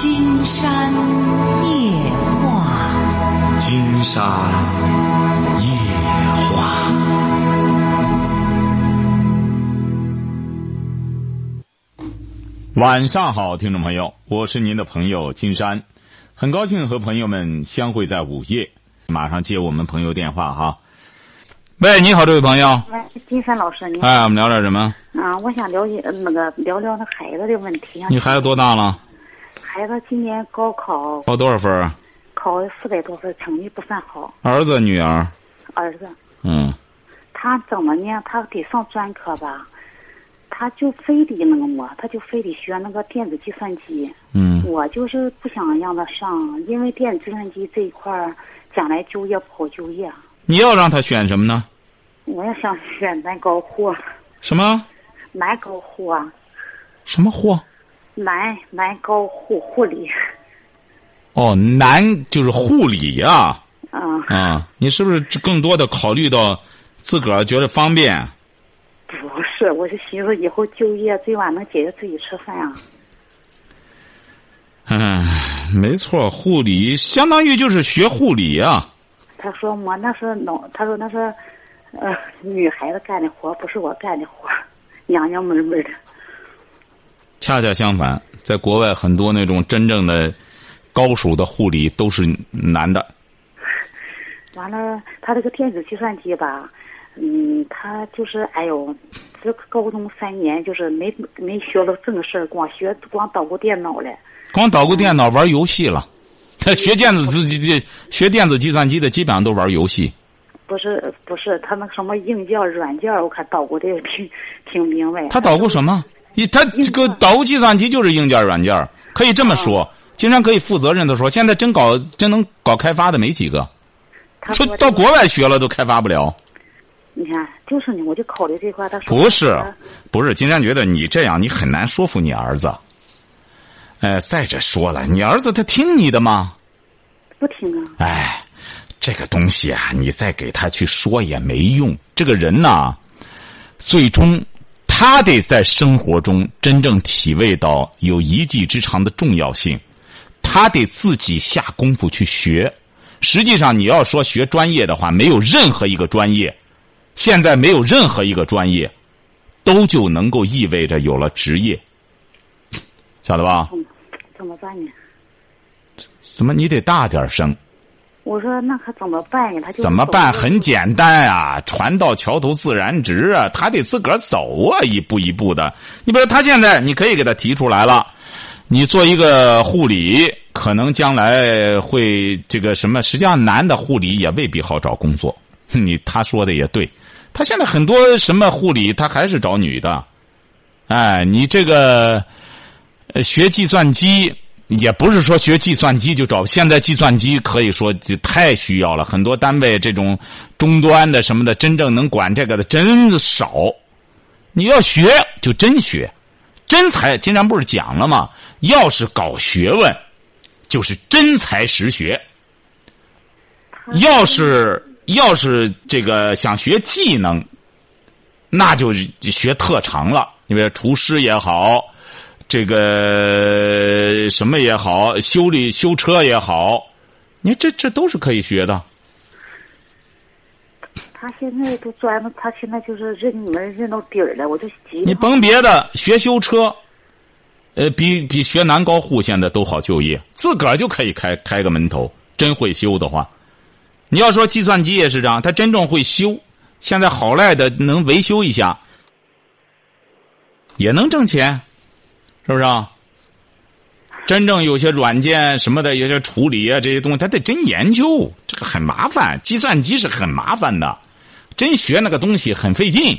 金山夜话，金山夜话。晚上好，听众朋友，我是您的朋友金山，很高兴和朋友们相会在午夜。马上接我们朋友电话哈。喂，你好，这位朋友。喂，金山老师，你好。哎，我们聊点什么？啊，我想了解呃那个聊聊那孩子的问题。你孩子多大了？孩子今年高考考多少分啊？考四百多分，成绩不算好。儿子、女儿？儿子，嗯，他怎么呢？他得上专科吧，他就非得那个么，他就非得学那个电子计算机。嗯我就是不想让他上，因为电子计算机这一块儿将来就业不好就业。你要让他选什么呢？我也想选南高货，什么南高货啊，什么货？南南高护护理。哦，男就是护理呀、啊，啊，你是不是更多的考虑到自个儿觉得方便？不是，我是寻思以后就业最晚能解决自己吃饭啊。嗯，没错，护理相当于就是学护理啊。他说我那是老，他说那是，呃，女孩子干的活，不是我干的活，娘娘们们的。恰恰相反，在国外很多那种真正的高手的护理都是男的。完了，他这个电子计算机吧，嗯，他就是哎呦，这高中三年就是没没学了正事儿，光学光捣鼓电脑了。光捣鼓电脑玩游戏了，他学电子计计学电子计算机的基本上都玩游戏。不是不是，他那什么硬件软件，我看捣鼓的也挺挺明白。他捣鼓什么？一他这个捣鼓计算机就是硬件软件，可以这么说。经常可以负责任的说，现在真搞真能搞开发的没几个，就他说到国外学了都开发不了。你看，就是你，我就考虑这块。他说不是，不是，金山觉得你这样你很难说服你儿子。哎，再者说了，你儿子他听你的吗？不听啊。哎，这个东西啊，你再给他去说也没用。这个人呐，最终他得在生活中真正体味到有一技之长的重要性，他得自己下功夫去学。实际上，你要说学专业的话，没有任何一个专业，现在没有任何一个专业，都就能够意味着有了职业，晓得吧？怎怎么办呢？怎么你得大点声？我说那可怎么办呀？他就怎么办？很简单啊，船到桥头自然直啊，他得自个儿走啊，一步一步的。你比如他现在，你可以给他提出来了，你做一个护理，可能将来会这个什么？实际上，男的护理也未必好找工作。你他说的也对，他现在很多什么护理，他还是找女的。哎，你这个呃学计算机。也不是说学计算机就找，现在计算机可以说就太需要了，很多单位这种终端的什么的，真正能管这个的真少。你要学就真学，真才经常不是讲了吗？要是搞学问，就是真才实学。要是要是这个想学技能，那就学特长了，因为厨师也好。这个什么也好，修理修车也好，你这这都是可以学的。他现在都钻了，他现在就是认你们认到底儿了，我就急。你甭别的，学修车，呃，比比学男高护现在都好就业，自个儿就可以开开个门头。真会修的话，你要说计算机也是这样，他真正会修，现在好赖的能维修一下，也能挣钱。是不是啊？真正有些软件什么的，有些处理啊，这些东西，他得真研究，这个很麻烦。计算机是很麻烦的，真学那个东西很费劲，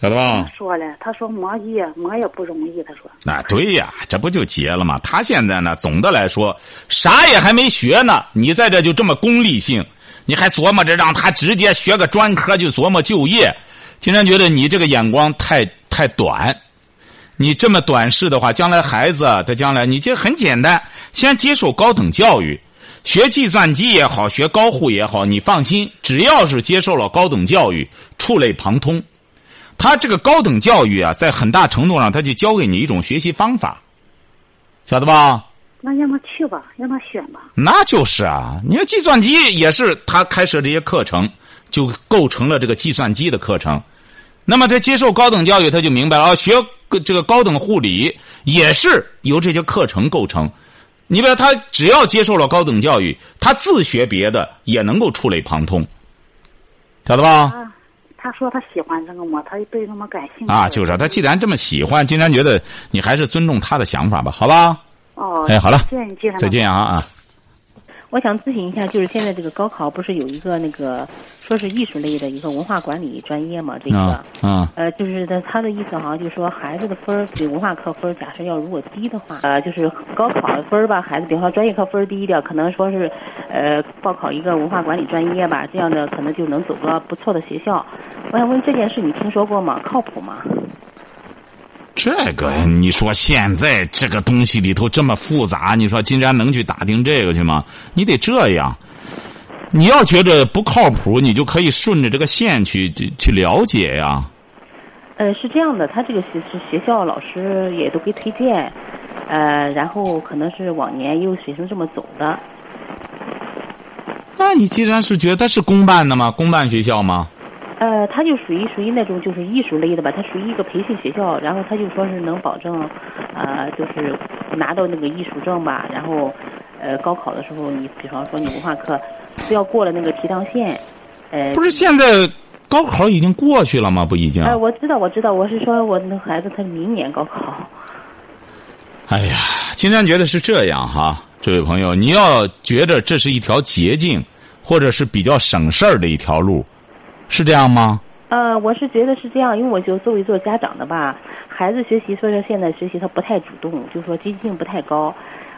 晓得吧？说了，他说磨也磨也不容易，他说。那，对呀，这不就结了吗？他现在呢，总的来说啥也还没学呢，你在这就这么功利性，你还琢磨着让他直接学个专科就琢磨就业，经常觉得你这个眼光太太短。你这么短视的话，将来孩子他将来你这很简单，先接受高等教育，学计算机也好，学高护也好，你放心，只要是接受了高等教育，触类旁通。他这个高等教育啊，在很大程度上，他就教给你一种学习方法。晓得吧？那让他去吧，让他选吧。那就是啊，你看计算机也是他开设这些课程，就构成了这个计算机的课程。那么他接受高等教育，他就明白了啊，学这个高等护理也是由这些课程构成。你比如他只要接受了高等教育，他自学别的也能够触类旁通，晓得吧？啊，他说他喜欢这个嘛，他对那么感兴趣。啊，就是他既然这么喜欢，金山觉得你还是尊重他的想法吧，好吧？哦，哎，好了谢谢你，再见啊啊！我想咨询一下，就是现在这个高考不是有一个那个说是艺术类的一个文化管理专业嘛？这个啊啊呃，就是他他的意思好像就是说，孩子的分儿比文化课分儿假设要如果低的话，呃，就是高考的分儿吧，孩子比方说专业课分儿低一点，可能说是呃报考一个文化管理专业吧，这样的可能就能走个不错的学校。我想问这件事你听说过吗？靠谱吗？这个你说现在这个东西里头这么复杂，你说金山能去打听这个去吗？你得这样。你要觉得不靠谱，你就可以顺着这个线去去去了解呀。呃，是这样的，他这个学是学校老师也都给推荐，呃，然后可能是往年也有学生这么走的。那你既然是觉得它是公办的吗？公办学校吗？呃，他就属于属于那种就是艺术类的吧，他属于一个培训学校，然后他就说是能保证，呃，就是拿到那个艺术证吧，然后，呃，高考的时候你比方说你文化课，只要过了那个提档线，呃，不是现在高考已经过去了吗？不已经？呃，我知道，我知道，我是说我那孩子他明年高考。哎呀，金山觉得是这样哈，这位朋友，你要觉得这是一条捷径，或者是比较省事儿的一条路，是这样吗？呃，我是觉得是这样，因为我就作为做家长的吧，孩子学习，所以说现在学习他不太主动，就是说积极性不太高。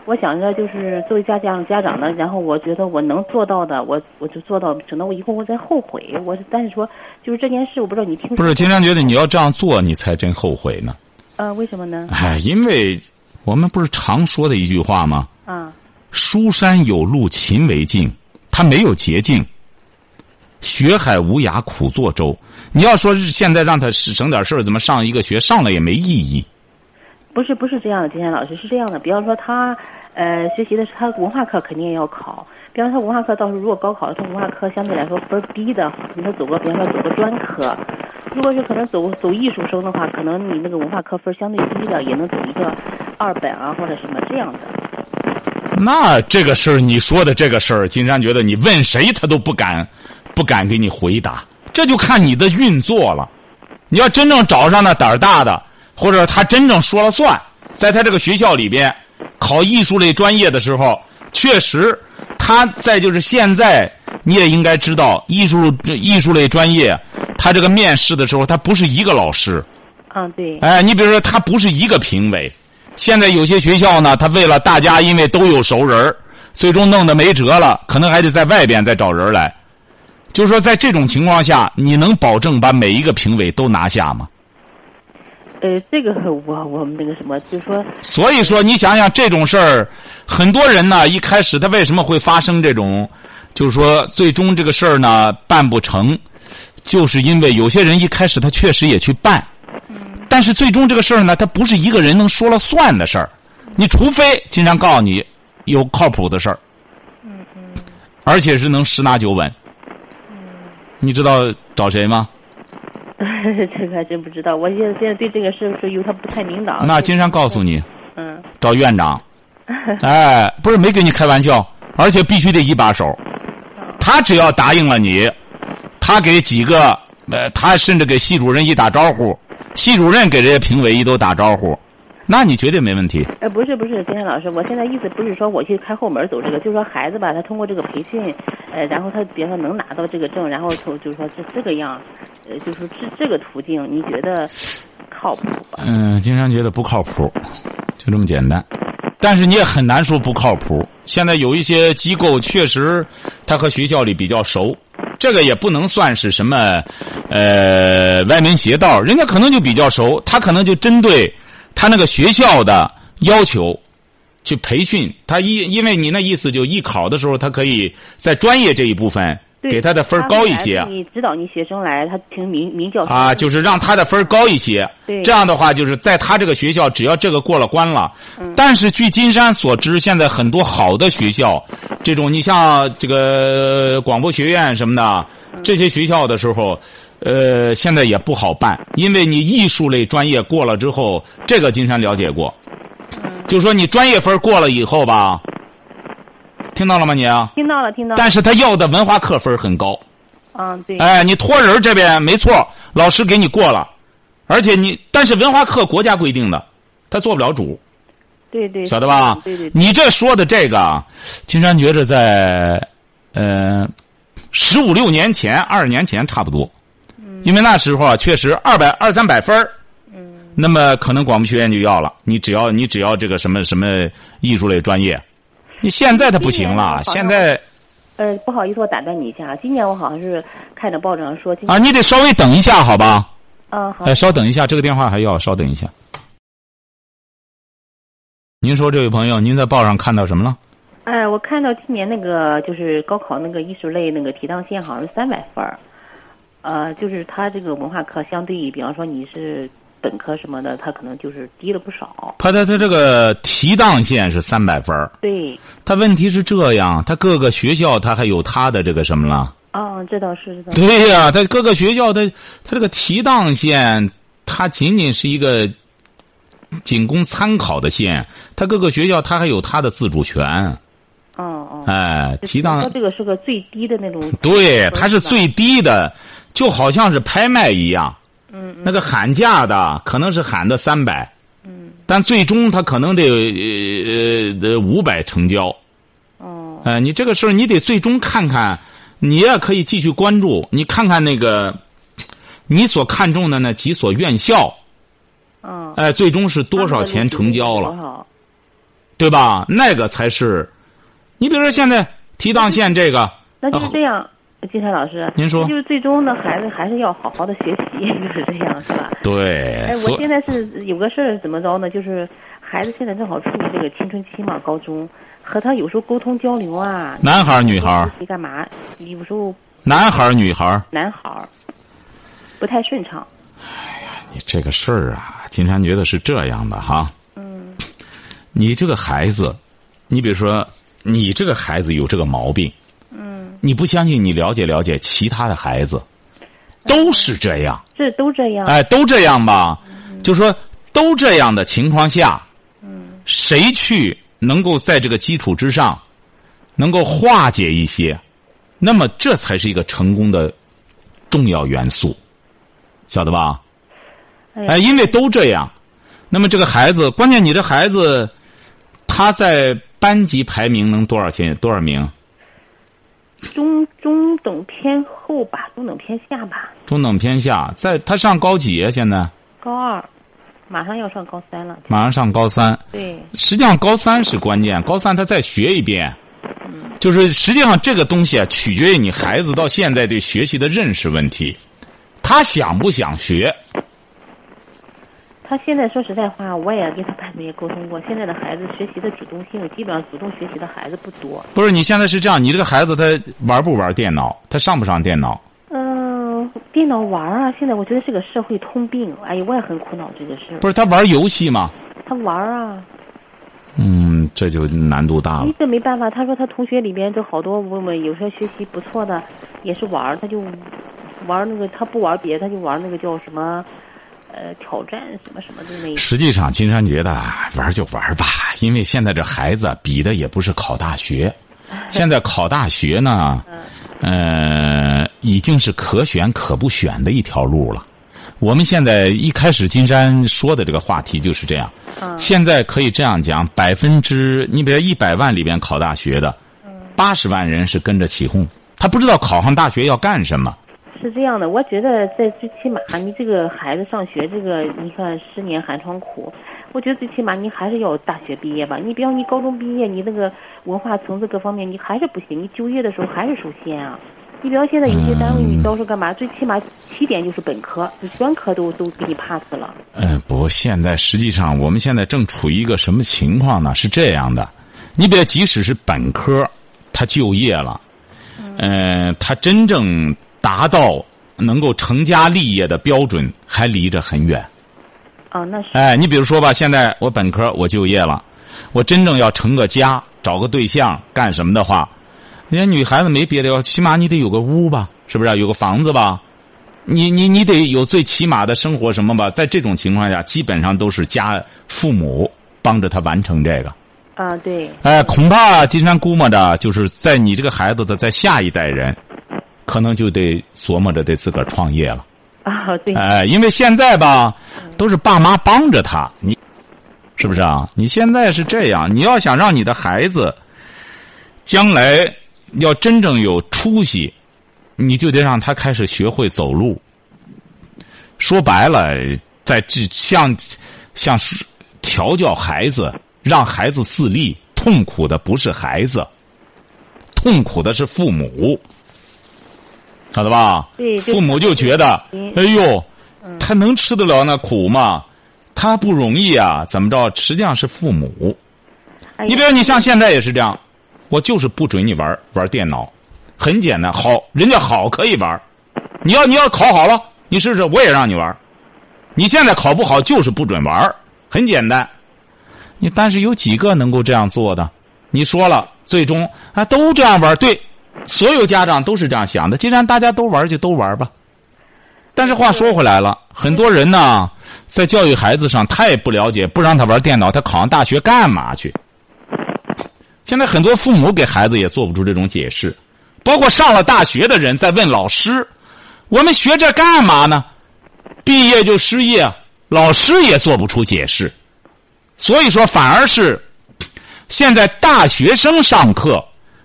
我想着就是作为家长家长呢，然后我觉得我能做到的，我我就做到，省得我以后我再后悔。我但是说就是这件事，我不知道你听不是，经常觉得你要这样做，你才真后悔呢。呃，为什么呢？哎，因为我们不是常说的一句话吗？啊，书山有路勤为径，它没有捷径。学海无涯苦作舟。你要说是现在让他省点事儿，怎么上一个学上了也没意义。不是不是这样的，金山老师是这样的。比方说他呃学习的是他文化课肯定也要考，比方说文化课到时候如果高考，他文化课相对来说分低的，你他走个比方说走个专科，如果是可能走走艺术生的话，可能你那个文化课分相对低的也能走一个二本啊或者什么这样的。那这个事儿，你说的这个事儿，金山觉得你问谁他都不敢，不敢给你回答。这就看你的运作了。你要真正找上那胆儿大的，或者他真正说了算，在他这个学校里边考艺术类专业的时候，确实他在就是现在你也应该知道，艺术艺术类专业，他这个面试的时候，他不是一个老师。嗯，对。哎，你比如说，他不是一个评委。现在有些学校呢，他为了大家，因为都有熟人儿最终弄得没辙了，可能还得在外边再找人来。就是说，在这种情况下，你能保证把每一个评委都拿下吗？呃，这个我我们那个什么，就是说，所以说，你想想这种事儿，很多人呢，一开始他为什么会发生这种，就是说，最终这个事儿呢办不成，就是因为有些人一开始他确实也去办，但是最终这个事儿呢，他不是一个人能说了算的事儿，你除非经常告诉你有靠谱的事儿，嗯嗯而且是能十拿九稳。你知道找谁吗？这个还真不知道。我现在现在对这个事说有他不太明朗。那金山告诉你，嗯，找院长。哎，不是没跟你开玩笑，而且必须得一把手。他只要答应了你，他给几个呃，他甚至给系主任一打招呼，系主任给这些评委一都打招呼，那你绝对没问题。呃，不是不是，金山老师，我现在意思不是说我去开后门走这个，就是说孩子吧，他通过这个培训，呃，然后他比如说能拿到这个证，然后从就是说这这个样，呃，就是说这这个途径，你觉得靠谱吧？嗯，金山觉得不靠谱，就这么简单。但是你也很难说不靠谱。现在有一些机构确实，他和学校里比较熟，这个也不能算是什么，呃，歪门邪道。人家可能就比较熟，他可能就针对他那个学校的要求去培训他。因因为你那意思，就艺考的时候，他可以在专业这一部分给他的分高一些你指导你学生来，他听名名教啊，就是让他的分高一些。对这样的话，就是在他这个学校，只要这个过了关了。嗯但是据金山所知，现在很多好的学校，这种你像这个广播学院什么的嗯这些学校的时候，呃，现在也不好办，因为你艺术类专业过了之后，这个金山了解过，嗯就说你专业分过了以后吧，听到了吗你？听到了听到了，但是他要的文化课分很高。嗯对，哎，你托人这边没错，老师给你过了，而且你但是文化课国家规定的，他做不了主，对对，晓得吧？对对对，你这说的这个啊，金山觉着在呃十五六年前、二十年前差不多，因为那时候啊，确实二百二三百分儿嗯那么可能广播学院就要了。你只要你只要这个什么什么艺术类专业，你现在他不行了，现在呃不好意思，我打断你一下，今年我好像是看着报纸上说，今啊，你得稍微等一下，好吧？嗯好哎，稍等一下，这个电话还要稍等一下。您说，这位朋友，您在报上看到什么了？哎，我看到今年那个就是高考那个艺术类那个提档线好像是三百分儿，呃，就是他这个文化课相对于，比方说你是本科什么的，他可能就是低了不少。他的他这个提档线是三百分儿对，他问题是这样，他各个学校他还有他的这个什么了？啊，这倒是，这倒是。对呀、他各个学校他他这个提档线，它仅仅是一个仅供参考的线，他各个学校他还有他的自主权。哦哦。哎，提档说这个是个最低的那种。对，它是最低的，就好像是拍卖一样。嗯那个喊价的可能是喊的三百，嗯但最终他可能得呃呃五百成交。哦呃，你这个事儿你得最终看看，你也可以继续关注，你看看那个你所看中的那几所院校，嗯。哎、最终是多少钱成交多了，少？对吧？那个才是。你比如说现在提档线这个，那就是这样，金山老师。啊您说那就是最终呢，孩子还是要好好的学习，就是这样，是吧？对，哎，我现在是有个事儿怎么着呢？就是孩子现在正好处于这个青春期嘛，高中，和他有时候沟通交流啊，男孩儿女孩儿，你干嘛？有时候男孩儿女孩儿。男孩儿不太顺畅。哎呀你这个事儿啊，金山觉得是这样的哈。嗯你这个孩子，你比如说，你这个孩子有这个毛病，嗯，你不相信？你了解了解其他的孩子，都是这样，这都这样。哎，都这样吧。就说都这样的情况下，嗯谁去能够在这个基础之上，能够化解一些，那么这才是一个成功的重要元素，晓得吧？哎因为都这样，那么这个孩子，关键你这孩子，他在班级排名能多少钱？多少名？中中等偏后吧，中等偏下吧，中等偏下，在他上高几啊？现在高二，马上要上高三了。马上上高三。对，实际上高三是关键，高三他再学一遍，就是实际上这个东西啊，取决于你孩子到现在对学习的认识问题，他想不想学？他现在说实在话，我也跟他班主任也沟通过，现在的孩子学习的主动性，基本上主动学习的孩子不多。不是，你现在是这样，你这个孩子他玩不玩电脑？他上不上电脑？嗯、电脑玩啊，现在我觉得是个社会通病。哎呀，我也很苦恼这个事儿。不是他玩游戏吗？他玩啊，嗯，这就难度大了哎。这没办法。他说他同学里边都好多问问，有时候学习不错的也是玩儿，他就玩那个，他不玩别的，他就玩那个叫什么呃挑战什么什么的那。实际上，金山觉得啊玩就玩吧，因为现在这孩子比的也不是考大学，现在考大学呢，呃，已经是可选可不选的一条路了。我们现在一开始金山说的这个话题就是这样，嗯现在可以这样讲，百分之你比如一百万里边考大学的，八十万人是跟着起哄，他不知道考上大学要干什么。是这样的，我觉得在最起码，你这个孩子上学，这个你看十年寒窗苦，我觉得最起码你还是要大学毕业吧。你比方你高中毕业，你那个文化层次各方面你还是不行，你就业的时候还是首先啊。你比方现在有些单位你招是干嘛？最起码起点就是本科，你专科都都给你 pass 了。嗯，不现在实际上我们现在正处于一个什么情况呢？是这样的，你比如即使是本科，他就业了，嗯，他真正达到能够成家立业的标准，还离着很远。哦，那是。哎，你比如说吧，现在我本科我就业了，我真正要成个家，找个对象干什么的话，人家女孩子没别的要，起码你得有个屋吧，是不是？有个房子吧，你你你得有最起码的生活什么吧？在这种情况下，基本上都是家父母帮着他完成这个。啊，对。哎，恐怕金山估摸着，就是在你这个孩子的在下一代人，可能就得琢磨着得自个儿创业了。啊，对。哎，因为现在吧，都是爸妈帮着他，你是不是啊？你现在是这样，你要想让你的孩子将来要真正有出息，你就得让他开始学会走路。说白了，在这像像调教孩子。让孩子自立，痛苦的不是孩子，痛苦的是父母，晓得吧？父母就觉得，哎呦，他能吃得了那苦吗？他不容易啊，怎么着？实际上是父母。你比如你像现在也是这样，我就是不准你玩玩电脑，很简单，好，人家好可以玩，你要你要考好了，你试试，我也让你玩。你现在考不好，就是不准玩，很简单。你但是有几个能够这样做的？你说了，最终啊都这样玩对，所有家长都是这样想的。既然大家都玩，就都玩吧。但是话说回来了，很多人呢，在教育孩子上太不了解，不让他玩电脑，他考上大学干嘛去？现在很多父母给孩子也做不出这种解释，包括上了大学的人在问老师：“我们学这干嘛呢？”毕业就失业，老师也做不出解释。所以说，反而是现在大学生上课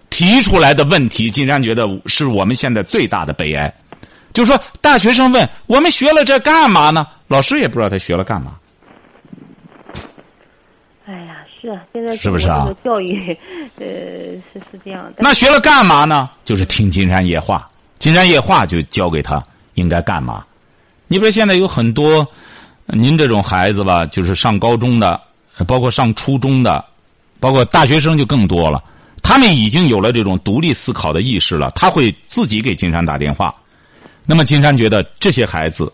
提出来的问题，金山觉得是我们现在最大的悲哀。就是说，大学生问我们学了这干嘛呢？老师也不知道他学了干嘛。哎呀，是啊，现在是不是啊？教育，呃，是是这样的。那学了干嘛呢？就是听金山夜话，金山夜话就教给他应该干嘛。你比如现在有很多您这种孩子吧，就是上高中的。包括上初中的，包括大学生就更多了。他们已经有了这种独立思考的意识了。他会自己给金山打电话。那么金山觉得这些孩子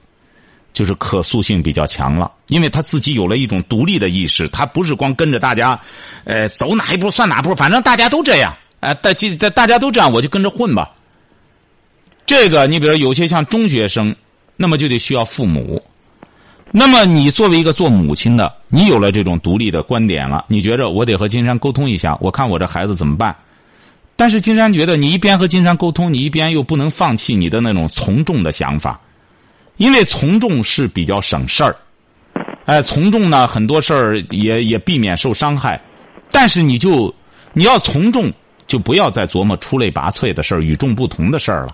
就是可塑性比较强了，因为他自己有了一种独立的意识。他不是光跟着大家，呃，走哪一步算哪步，反正大家都这样，哎，大大大家都这样，我就跟着混吧。这个你比如有些像中学生，那么就得需要父母。那么，你作为一个做母亲的，你有了这种独立的观点了，你觉着我得和金山沟通一下，我看我这孩子怎么办？但是金山觉得，你一边和金山沟通，你一边又不能放弃你的那种从众的想法，因为从众是比较省事儿。哎，从众呢，很多事儿也也避免受伤害，但是你就你要从众，就不要再琢磨出类拔萃的事儿、与众不同的事儿了，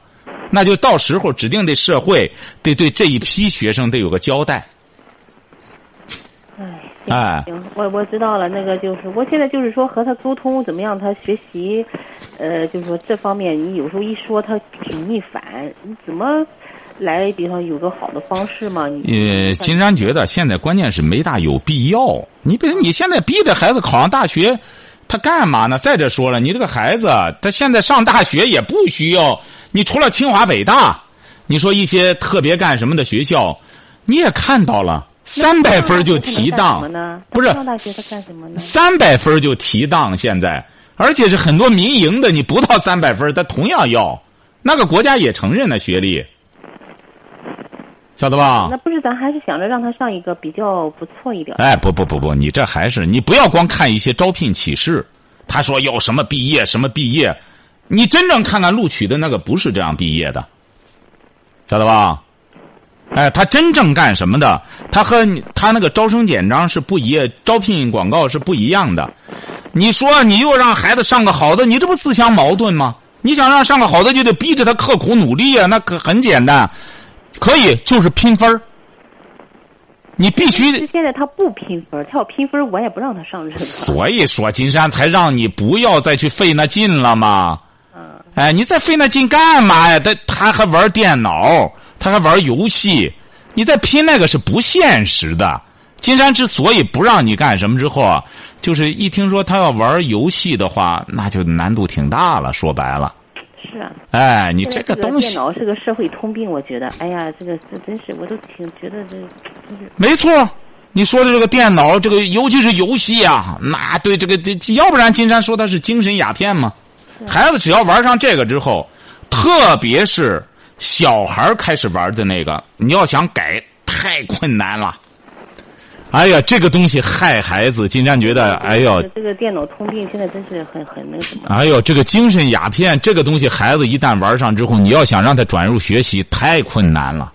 那就到时候指定得社会得对这一批学生得有个交代。哎，行，我我知道了。那个就是，我现在就是说和他沟通怎么样？他学习，呃，就是说这方面，你有时候一说他挺逆反，你怎么来？比方有个好的方式吗？你呃，金山觉得现在关键是没大有必要。你比如你现在逼着孩子考上大学，他干嘛呢？再者说了，你这个孩子他现在上大学也不需要，你除了清华北大，你说一些特别干什么的学校，你也看到了。三百分就提档，不是上大学他干什么呢？三百分就提档，现在而且是很多民营的，你不到三百分，他同样要，那个国家也承认的学历，晓得吧？那不是，咱还是想着让他上一个比较不错一点。哎，不不不不，你这还是你不要光看一些招聘启事，他说要什么毕业什么毕业，你真正看看录取的那个不是这样毕业的，晓得吧？哎，他真正干什么的？他和他那个招生简章是不一，招聘广告是不一样的。你说你又让孩子上个好的，你这不自相矛盾吗？你想让上个好的，就得逼着他刻苦努力啊！那可很简单，可以就是拼分你必须。现在他不拼分他要拼分我也不让他上任。所以说，金山才让你不要再去费那劲了嘛。嗯。哎，你再费那劲干嘛呀？他他还玩电脑。他还玩游戏，你在拼那个是不现实的。金山之所以不让你干什么之后啊，就是一听说他要玩游戏的话，那就难度挺大了。说白了，是啊。哎，你这个东西电脑是个社会通病，我觉得，哎呀，这个这真是，我都挺觉得这。没错。你说的这个电脑，这个尤其是游戏啊，那对这个这，要不然金山说他是精神鸦片嘛。孩子只要玩上这个之后，特别是小孩开始玩的那个，你要想改太困难了。哎呀，这个东西害孩子，金山觉得，哎呦，这个电脑通病现在真是很很那什么。哎呦，这个精神鸦片这个东西，孩子一旦玩上之后，你要想让他转入学习，太困难了。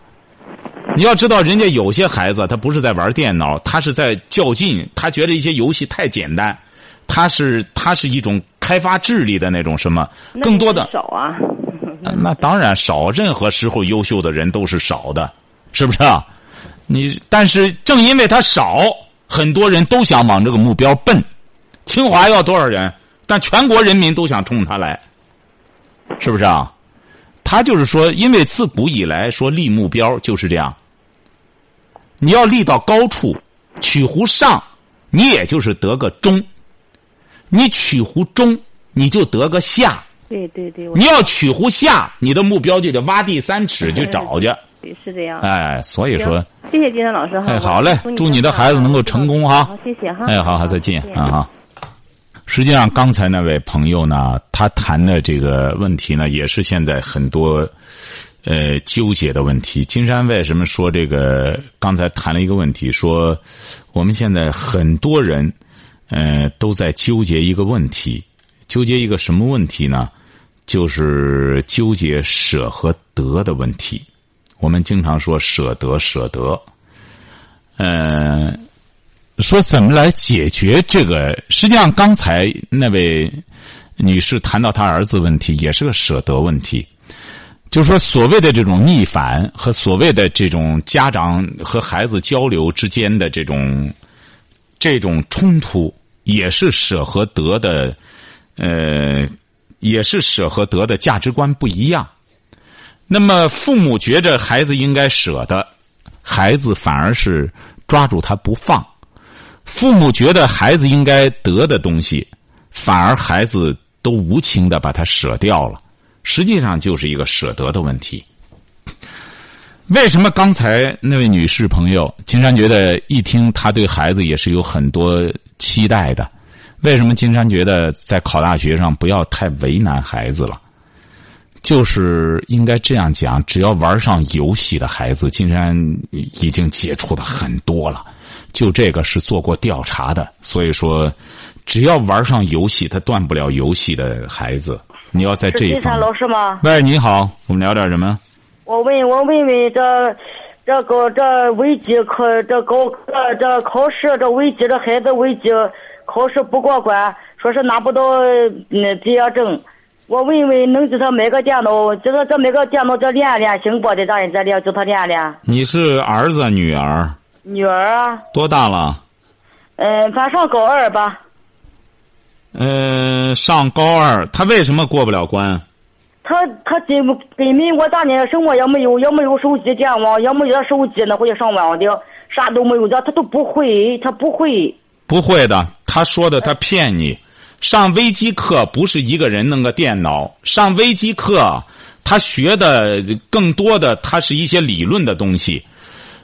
你要知道，人家有些孩子他不是在玩电脑，他是在较劲，他觉得一些游戏太简单，他是他是一种开发智力的那种什么，更多的少啊。那当然少，任何时候优秀的人都是少的，是不是啊？你但是正因为他少，很多人都想往这个目标奔。清华要多少人？但全国人民都想冲他来，是不是啊？他就是说，因为自古以来说立目标就是这样。你要立到高处，取乎上，你也就是得个中；你取乎中，你就得个下。对对对。你要取乎下，你的目标就得挖地三尺去找去。对，是这样。哎，所以说，谢谢金山老师哈。哎，好嘞，祝你的孩子能够成功哈。好，谢谢哈。哎，好好再见啊哈。实际上，刚才那位朋友呢，他谈的这个问题呢，也是现在很多呃纠结的问题。金山为什么说这个？刚才谈了一个问题，说我们现在很多人呃都在纠结一个问题，纠结一个什么问题呢？就是纠结舍和得的问题。我们经常说舍得，舍得，嗯。说怎么来解决这个？实际上，刚才那位女士谈到她儿子问题，也是个舍得问题。就是说，所谓的这种逆反和所谓的这种家长和孩子交流之间的这种这种冲突，也是舍和得的，呃，也是舍和得的价值观不一样。那么，父母觉着孩子应该舍得，孩子反而是抓住他不放。父母觉得孩子应该得的东西，反而孩子都无情的把它舍掉了，实际上就是一个舍得的问题。为什么刚才那位女士朋友，金山觉得一听她对孩子也是有很多期待的？为什么金山觉得在考大学上不要太为难孩子了？就是应该这样讲，只要玩上游戏的孩子，金山已经接触的很多了。就这个是做过调查的，所以说，只要玩上游戏，他断不了游戏的孩子。你要在这一方。老师吗？喂，你好，我们聊点什么？我问，我问问这，这个这危机考这高这这考试这危机这孩子危机考试不过关，说是拿不到那毕业证。我问问，能给他买个电脑？就是这买个电脑，这练练行不？得让人再练，叫他练练。你是儿子女儿？女儿啊，多大了？嗯，反上高二吧。嗯，上高二，他为什么过不了关？他他根根本我大年什么也没有，也没有手机电网，也没有手机那会上网的，啥都没有的，他都不会，他不会。不会的，他说的他骗你。上微机课不是一个人弄个电脑，上微机课，他学的更多的，他是一些理论的东西。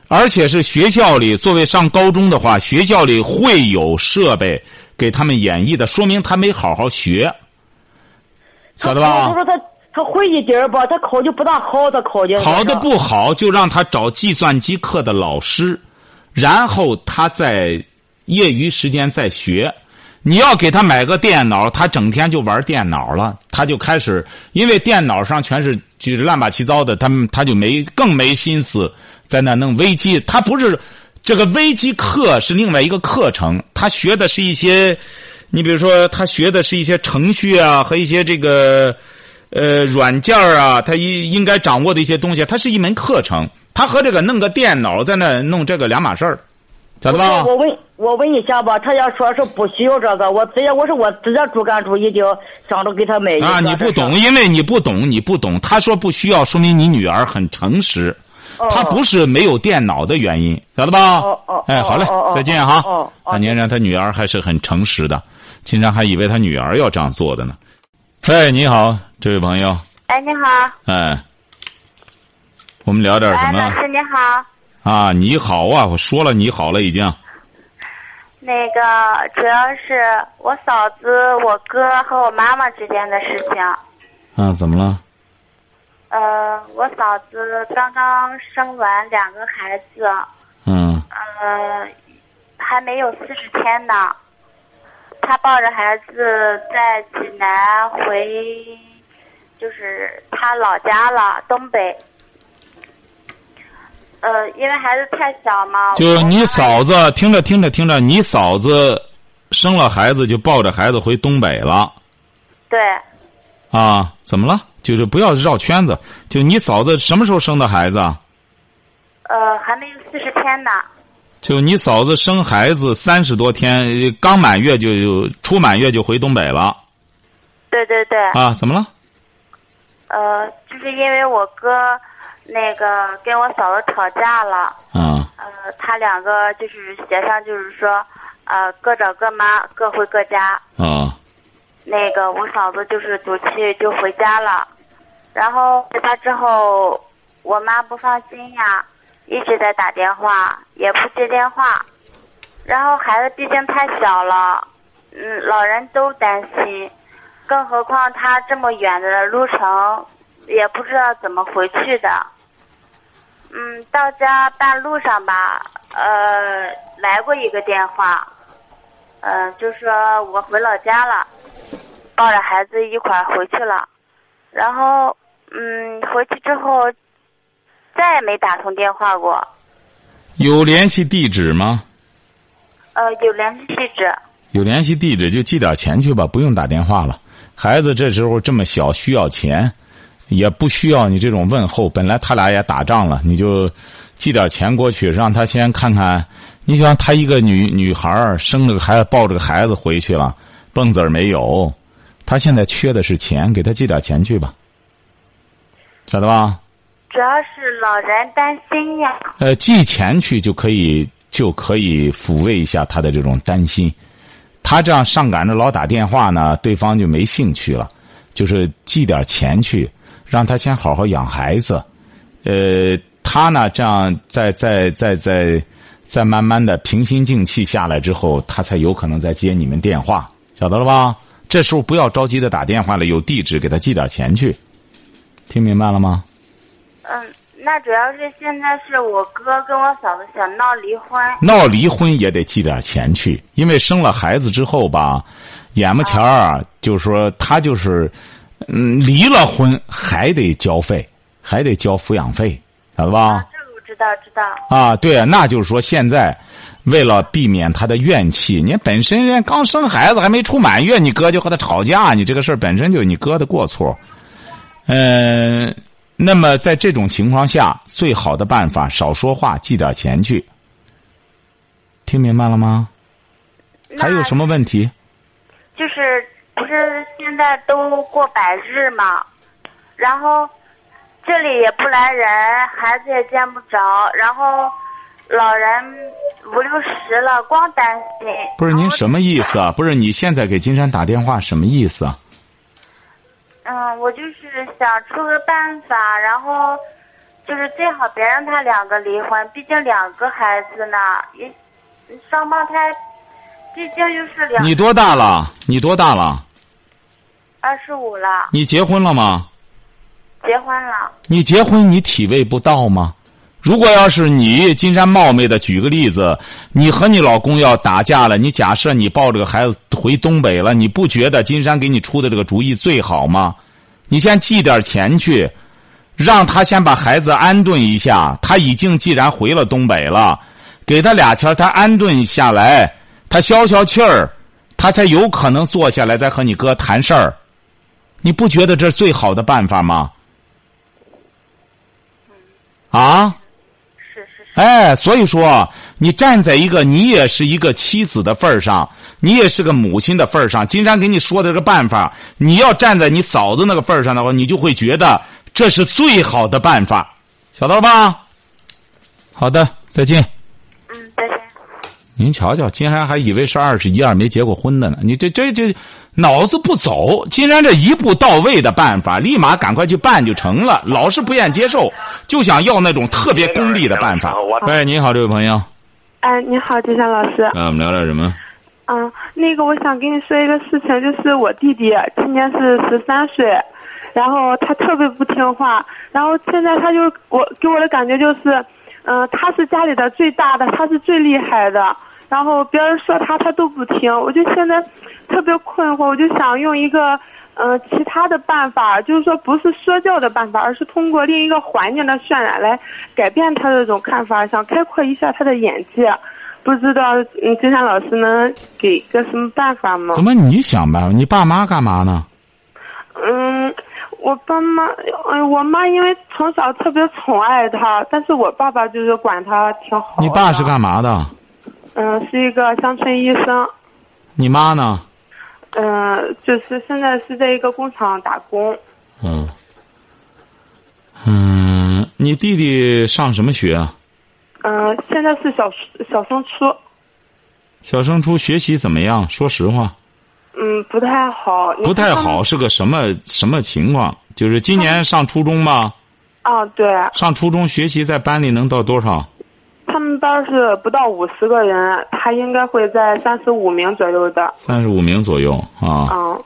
而且是学校里，作为上高中的话，学校里会有设备给他们演绎的，说明他没好好学，晓得吧？他说他他会一点吧，他考的不大好，他考的考的不好，就让他找计算机课的老师，然后他在业余时间再学。你要给他买个电脑，他整天就玩电脑了，他就开始，因为电脑上全是就是乱八七糟的，他他就没更没心思。在那弄危机，他不是这个危机课是另外一个课程，他学的是一些，你比如说他学的是一些程序啊和一些这个呃软件啊，他应应该掌握的一些东西，它是一门课程，他和这个弄个电脑在那弄这个两码事儿，晓得吧？我问我问一下吧，他要说是不需要这个，我直接我说我直接主干主已经想着给他买。啊，你不懂，因为你不懂，你不懂。他说不需要，说明你女儿很诚实。他不是没有电脑的原因，晓得吧？哦哦，哎，好嘞，再见哈。哦哦，年人他女儿还是很诚实的，经常还以为他女儿要这样做的呢。哎，你好，这位朋友。哎，你好。哎，我们聊点什么，老么师你好。啊？你好啊，我说了你好了已经。那个主要是我嫂子、我哥和我妈妈之间的事情。啊，怎么了？呃，我嫂子刚刚生完两个孩子，嗯呃，还没有四十天呢。她抱着孩子在济南回，就是她老家了，东北。呃，因为孩子太小嘛，就你嫂子听着听着听着，你嫂子生了孩子就抱着孩子回东北了对，啊？怎么了？就是不要绕圈子。就你嫂子什么时候生的孩子啊？呃，还没有四十天呢。就你嫂子生孩子三十多天，呃刚满月就就出满月就回东北了对对对，啊？怎么了？呃，就是因为我哥那个跟我嫂子吵架了，啊呃，他两个就是协商，就是说，呃，各找各妈，各回各家。啊那个我嫂子就是赌气就回家了，然后回家之后，我妈不放心呀，一直在打电话，也不接电话。然后孩子毕竟太小了，嗯，老人都担心，更何况他这么远的路程，也不知道怎么回去的。嗯，到家半路上吧，呃，来过一个电话，呃，就说我回老家了。抱着孩子一块儿回去了，然后嗯，回去之后再也没打通电话过。有联系地址吗？呃，有联系地址。有联系地址就寄点钱去吧，不用打电话了。孩子这时候这么小，需要钱，也不需要你这种问候。本来他俩也打仗了，你就寄点钱过去，让他先看看。你想，他一个女女孩儿生了个孩子，抱着个孩子回去了，蹦子儿没有。他现在缺的是钱，给他寄点钱去吧，晓得吧？主要是老人担心呀。呃，寄钱去就可以，就可以抚慰一下他的这种担心。他这样上赶着老打电话呢，对方就没兴趣了。就是寄点钱去，让他先好好养孩子。呃，他呢，这样再再再再再慢慢的平心静气下来之后，他才有可能再接你们电话，晓得了吧？这时候不要着急的打电话了，有地址给他寄点钱去，听明白了吗？嗯，那主要是现在是我哥跟我嫂子想闹离婚。闹离婚也得寄点钱去，因为生了孩子之后吧，眼巴前儿啊，就是说他就是，嗯，离了婚还得交费，还得交抚养费，晓得吧？啊，这个我知道，知道。啊，对啊，那就是说现在，为了避免他的怨气，你本身人家刚生孩子还没出满月，你哥就和他吵架，你这个事儿本身就是你哥的过错。嗯、那么在这种情况下，最好的办法少说话，寄点钱去。听明白了吗？还有什？么问题？就是不是现在都过百日嘛，然后这里也不来人，孩子也见不着，然后老人五六十了，光担心。不是您什么意思？啊？不是你现在给金山打电话什么意思啊？嗯，我就是想出个办法，然后就是最好别让他两个离婚，毕竟两个孩子呢，也双胞胎，毕竟就是两你多大了？你多大了？二十五了，你结婚了吗？结婚了。你结婚你体味不到吗？如果要是你金山冒昧的举个例子，你和你老公要打架了，你假设你抱着个孩子回东北了，你不觉得金山给你出的这个主意最好吗？你先寄点钱去，让他先把孩子安顿一下。他已经既然回了东北了，给他俩钱，他安顿下来，他消消气儿，他才有可能坐下来再和你哥谈事儿。你不觉得这是最好的办法吗？啊？是是是，哎，所以说，你站在一个你也是一个妻子的份儿上，你也是个母亲的份儿上，金山给你说的这个办法，你要站在你嫂子那个份儿上的话，你就会觉得这是最好的办法，晓得了吧？好的，再见。您瞧瞧，金山还以为是二十一二没结过婚的呢。你这这这脑子不走，金山这一步到位的办法，立马赶快去办就成了。老是不愿接受，就想要那种特别功利的办法。喂，你好，这位朋友。哎，你好，金山老师。啊，我们聊聊什么？嗯，那个，我想跟你说一个事情，就是我弟弟今年是十三岁，然后他特别不听话，然后现在他就我给我的感觉就是，嗯，他是家里的最大的，他是最厉害的，然后别人说他他都不听，我就现在特别困惑，我就想用一个嗯其他的办法，就是说不是说教的办法，而是通过另一个环境的渲染来改变他这种看法，想开阔一下他的眼界。不知道，嗯，金山老师能给个什么办法吗？怎么你想办法？你爸妈干嘛呢？嗯，我爸妈，嗯，我妈因为从小特别宠爱他，但是我爸爸就是管他挺好。你爸是干嘛的？嗯，是一个乡村医生。你妈呢？嗯，就是现在是在一个工厂打工。嗯。嗯，你弟弟上什么学啊？嗯，现在是小小升初。小升初学习怎么样？说实话。嗯，不太好。不太好是个什么什么情况？就是今年上初中吗？啊，对。上初中学习在班里能到多少？他们班是不到五十个人，他应该会在三十五名左右的。三十五名左右啊。嗯。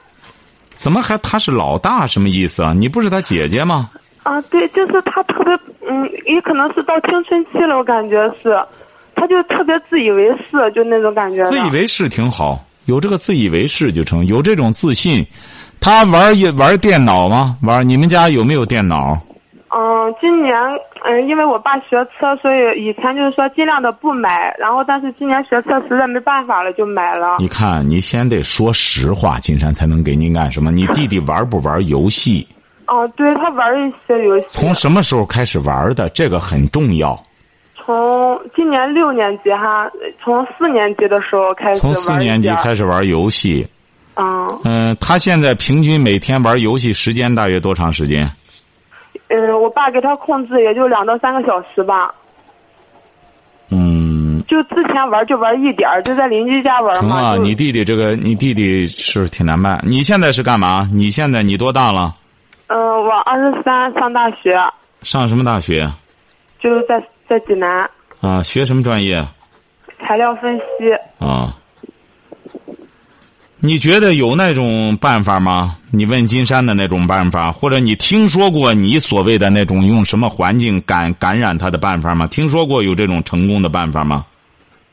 怎么还他是老大？什么意思啊？你不是他姐姐吗？啊，对，就是他特别，嗯，也可能是到青春期了，我感觉是，他就特别自以为是，就那种感觉。自以为是挺好，有这个自以为是就成，有这种自信。他玩也玩电脑吗？玩？你们家有没有电脑？嗯，今年，嗯，因为我爸学车，所以以前就是说尽量的不买，然后但是今年学车实在没办法了，就买了。你看，你先得说实话，金山才能给您干什么？你弟弟玩不玩游戏？哦，对他玩一些游戏。从什么时候开始玩的？这个很重要。从今年六年级哈，从四年级的时候开始。从四年级开始玩游戏。嗯。嗯，他现在平均每天玩游戏时间大约多长时间？嗯，我爸给他控制也就两到三个小时吧。嗯。就之前玩就玩一点就在邻居家玩啊，你弟弟这个，你弟弟是挺难办。你现在是干嘛？你现在你多大了？嗯，我二十三，上大学。上什么大学？就是在在济南。啊，学什么专业？材料分析。啊。你觉得有那种办法吗？你问金山的那种办法，或者你听说过你所谓的那种用什么环境感感染他的办法吗？听说过有这种成功的办法吗？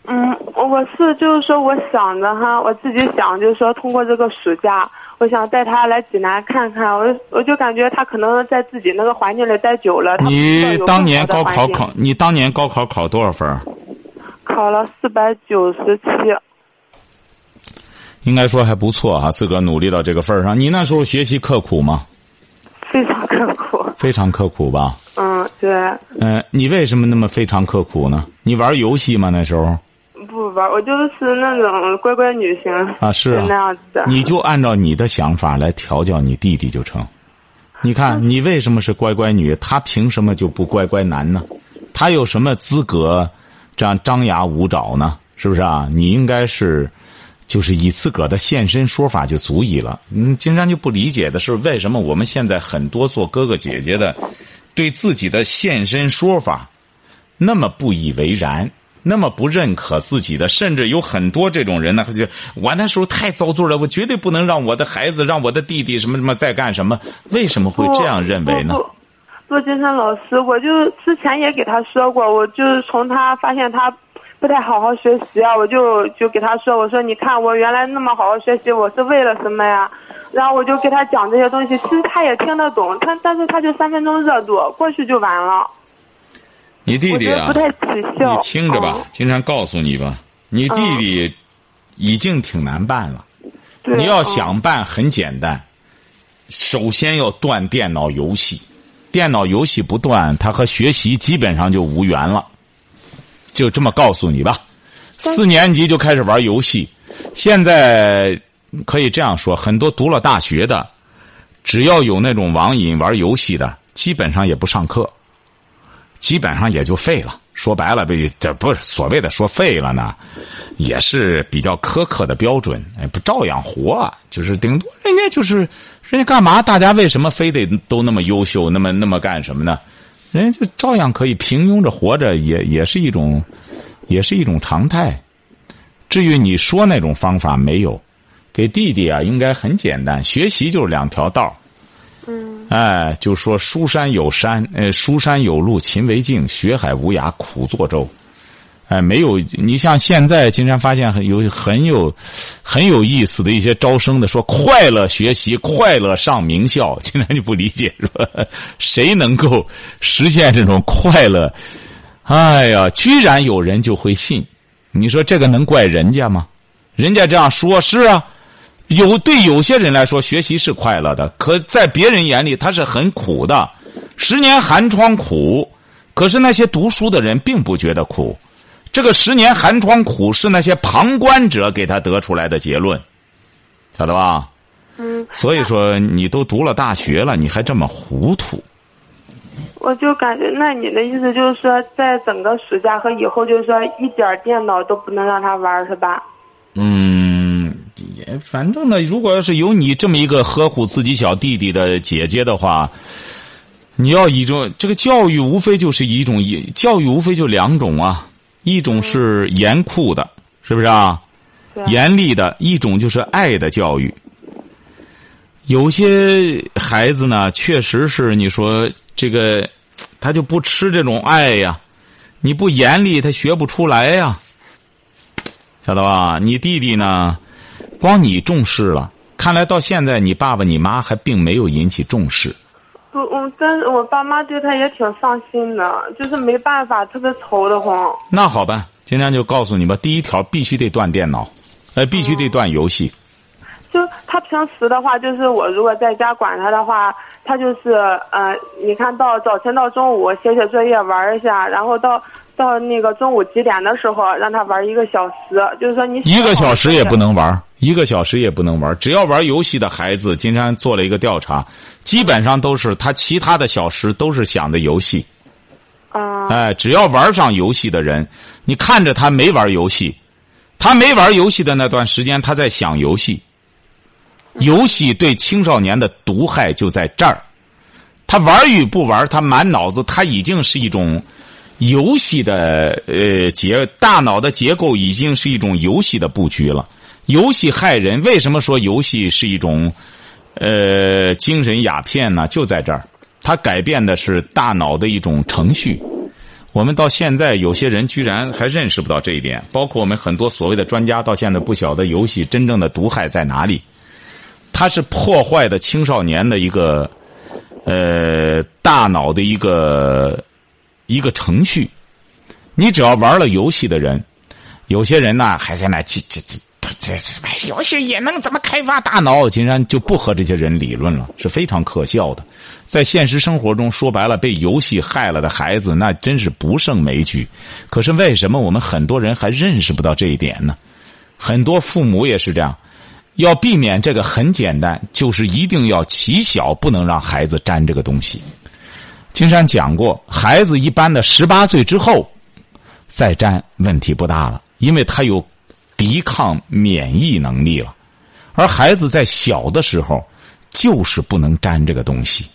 嗯，我是就是说，我想着哈，我自己想就是说，通过这个暑假。我想带他来济南看看，我我就感觉他可能在自己那个环境里待久了。你当年高考考，你当年高考考多少分？考了四百九十七。应该说还不错哈，自个儿努力到这个份儿上。你那时候学习刻苦吗？非常刻苦。非常刻苦吧？嗯，对。嗯，你为什么那么非常刻苦呢？你玩游戏吗？那时候？不吧，我就是那种乖乖女型啊，是那样子的。你就按照你的想法来调教你弟弟就成。你看，你为什么是乖乖女？他凭什么就不乖乖男呢？他有什么资格这样张牙舞爪呢？是不是啊？你应该是，就是以自个儿的现身说法就足以了。嗯，金山就不理解的是，为什么我们现在很多做哥哥姐姐的，对自己的现身说法那么不以为然？那么不认可自己的，甚至有很多这种人呢，他就我那时候太遭罪了，我绝对不能让我的孩子，让我的弟弟什么什么再干什么？为什么会这样认为呢？不，金山老师，我就之前也给他说过，我就是从他发现他不太好好学习啊，我就就给他说，我说你看我原来那么好好学习，我是为了什么呀？然后我就给他讲这些东西，其实他也听得懂，他但是他就三分钟热度，过去就完了。你弟弟啊，你听着吧，经常告诉你吧，你弟弟已经挺难办了。你要想办很简单，首先要断电脑游戏，电脑游戏不断，他和学习基本上就无缘了。就这么告诉你吧，四年级就开始玩游戏，现在可以这样说，很多读了大学的，只要有那种网瘾玩游戏的，基本上也不上课。基本上也就废了，说白了，被这不是所谓的说废了呢，也是比较苛刻的标准。不照样活，就是顶多人家就是人家干嘛？大家为什么非得都那么优秀，那么那么干什么呢？人家就照样可以平庸着活着，也也是一种，也是一种常态。至于你说那种方法没有，给弟弟啊，应该很简单，学习就是两条道儿。嗯哎，就说书山有山，呃，书山有路勤为径，学海无涯苦作舟。哎，没有你像现在，经常发现很有很有很有意思的一些招生的说快乐学习，快乐上名校，经常就不理解说 谁能够实现这种快乐？哎呀，居然有人就会信，你说这个能怪人家吗？人家这样说，是啊。有对有些人来说，学习是快乐的，可在别人眼里，他是很苦的。十年寒窗苦，可是那些读书的人并不觉得苦。这个十年寒窗苦是那些旁观者给他得出来的结论，晓得吧？嗯，所以说，你都读了大学了，你还这么糊涂？我就感觉，那你的意思就是说，在整个暑假和以后，就是说一点电脑都不能让他玩儿，是吧？嗯，也反正呢，如果要是有你这么一个呵护自己小弟弟的姐姐的话，你要一种这个教育，无非就是一种教育，无非就两种啊，一种是严酷的，是不是啊？严厉的，一种就是爱的教育。有些孩子呢，确实是你说这个，他就不吃这种爱呀，你不严厉，他学不出来呀。晓得吧？你弟弟呢？光你重视了，看来到现在你爸爸你妈还并没有引起重视。不，我但是我爸妈对他也挺上心的，就是没办法，特别愁得慌。那好吧，今天就告诉你吧，第一条必须得断电脑，呃，必须得断游戏。就他平时的话，就是我如果在家管他的话，他就是呃，你看到早晨到中午写写作业玩一下，然后到到那个中午几点的时候让他玩一个小时，就是说你一个小时也不能玩，一个小时也不能玩。只要玩游戏的孩子，今天做了一个调查，基本上都是他其他的小时都是想的游戏。啊、哎，只要玩上游戏的人，你看着他没玩游戏，他没玩游戏的那段时间，他在想游戏。游戏对青少年的毒害就在这儿，他玩与不玩，他满脑子他已经是一种游戏的呃结，大脑的结构已经是一种游戏的布局了。游戏害人，为什么说游戏是一种呃精神鸦片呢？就在这儿，它改变的是大脑的一种程序。我们到现在有些人居然还认识不到这一点，包括我们很多所谓的专家，到现在不晓得游戏真正的毒害在哪里。它是破坏的青少年的一个呃大脑的一个一个程序。你只要玩了游戏的人，有些人呢还在那叽叽叽这这游戏也能怎么开发大脑？竟然就不和这些人理论了，是非常可笑的。在现实生活中，说白了，被游戏害了的孩子，那真是不胜枚举。可是为什么我们很多人还认识不到这一点呢？很多父母也是这样。要避免这个很简单，就是一定要起小，不能让孩子沾这个东西。金山讲过，孩子一般的十八岁之后再沾问题不大了，因为他有抵抗免疫能力了。而孩子在小的时候就是不能沾这个东西。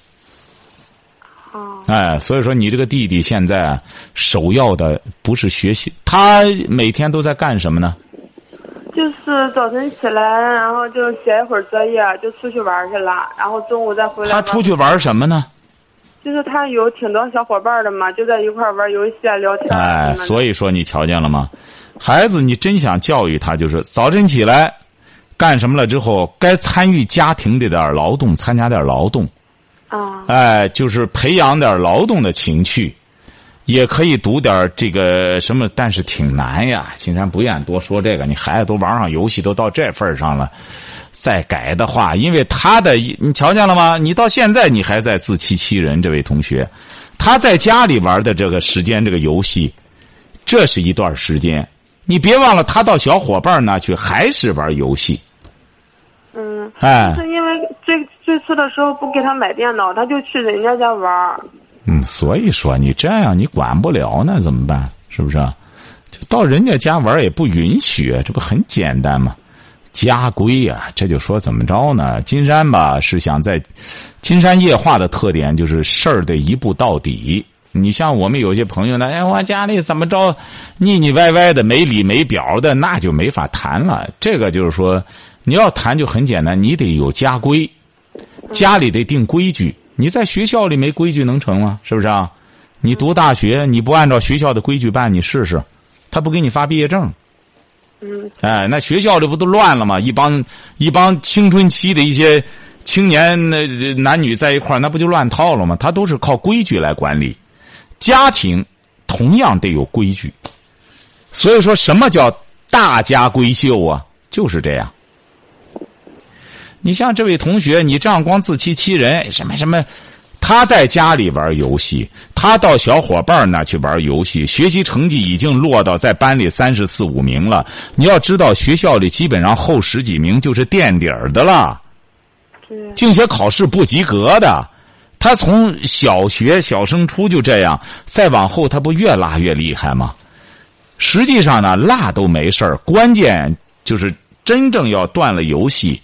哦，哎，所以说你这个弟弟现在首要的不是学习，他每天都在干什么呢？就是早晨起来，然后就写一会儿作业，就出去玩去了，然后中午再回来。他出去玩什么呢？就是他有挺多小伙伴的嘛，就在一块儿玩游戏啊、聊天啊哎，所以说你瞧见了吗？孩子，你真想教育他，就是早晨起来干什么了之后，该参与家庭的点劳动，参加点劳动，啊，哎，就是培养点劳动的情趣，也可以读点这个什么，但是挺难呀。金山不愿多说这个，你孩子都玩上游戏，都到这份儿上了，再改的话，因为他的你瞧见了吗？你到现在你还在自欺欺人，这位同学，他在家里玩的这个时间，这个游戏，这是一段时间。你别忘了，他到小伙伴那去还是玩游戏，嗯，哎是因为最最初的时候不给他买电脑，他就去人家家玩儿。嗯，所以说你这样你管不了那怎么办？是不是？就到人家家玩也不允许，这不很简单吗？家规呀，这就说怎么着呢？金山吧是想在金山夜话的特点就是事儿得一步到底。你像我们有些朋友呢，哎，我家里怎么着腻腻歪歪的、没理没表的，那就没法谈了。这个就是说，你要谈就很简单，你得有家规，家里得定规矩。你在学校里没规矩能成吗？是不是啊？你读大学你不按照学校的规矩办，你试试，他不给你发毕业证。嗯哎，那学校里不都乱了吗？一帮一帮青春期的一些青年那男女在一块儿，那不就乱套了吗？他都是靠规矩来管理，家庭同样得有规矩。所以说什么叫大家闺秀啊？就是这样。你像这位同学，你这样光自欺欺人，什么什么，他在家里玩游戏，他到小伙伴那去玩游戏，学习成绩已经落到在班里三十四五名了。你要知道，学校里基本上后十几名就是垫底儿的了，对，竞些考试不及格的。他从小学小升初就这样，再往后他不越拉越厉害吗？实际上呢，拉都没事儿，关键就是真正要断了游戏，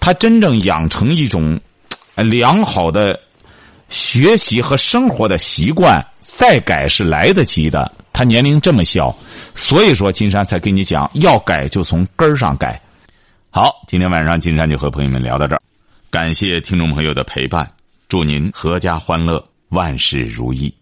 他真正养成一种良好的学习和生活的习惯，再改是来得及的。他年龄这么小，所以说金山才跟你讲，要改就从根儿上改。好，今天晚上金山就和朋友们聊到这儿，感谢听众朋友的陪伴，祝您阖家欢乐，万事如意。